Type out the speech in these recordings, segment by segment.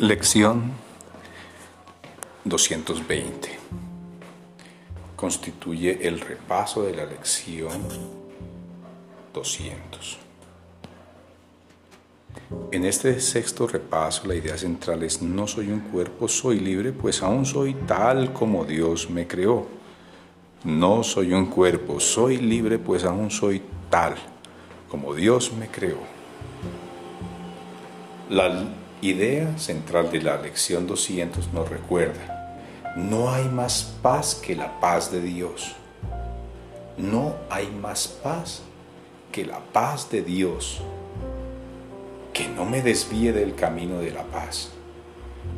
Lección 220. Constituye el repaso de la lección 200. En este sexto repaso la idea central es no soy un cuerpo, soy libre, pues aún soy tal como Dios me creó. No soy un cuerpo, soy libre, pues aún soy tal como Dios me creó. La idea central de la lección 200 nos recuerda, no hay más paz que la paz de Dios. No hay más paz que la paz de Dios. Que no me desvíe del camino de la paz,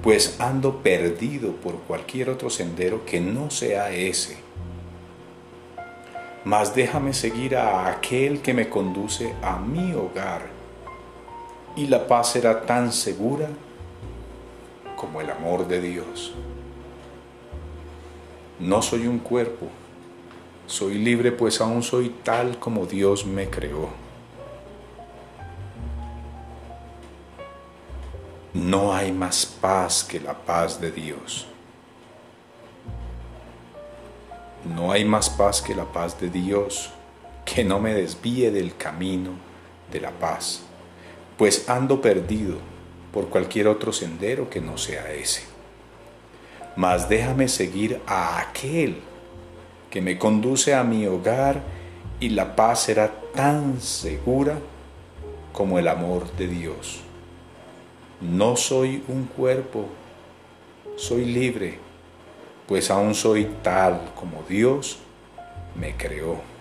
pues ando perdido por cualquier otro sendero que no sea ese. Mas déjame seguir a aquel que me conduce a mi hogar y la paz será tan segura como el amor de Dios. No soy un cuerpo, soy libre pues aún soy tal como Dios me creó. No hay más paz que la paz de Dios. No hay más paz que la paz de Dios que no me desvíe del camino de la paz pues ando perdido por cualquier otro sendero que no sea ese. Mas déjame seguir a aquel que me conduce a mi hogar y la paz será tan segura como el amor de Dios. No soy un cuerpo, soy libre, pues aún soy tal como Dios me creó.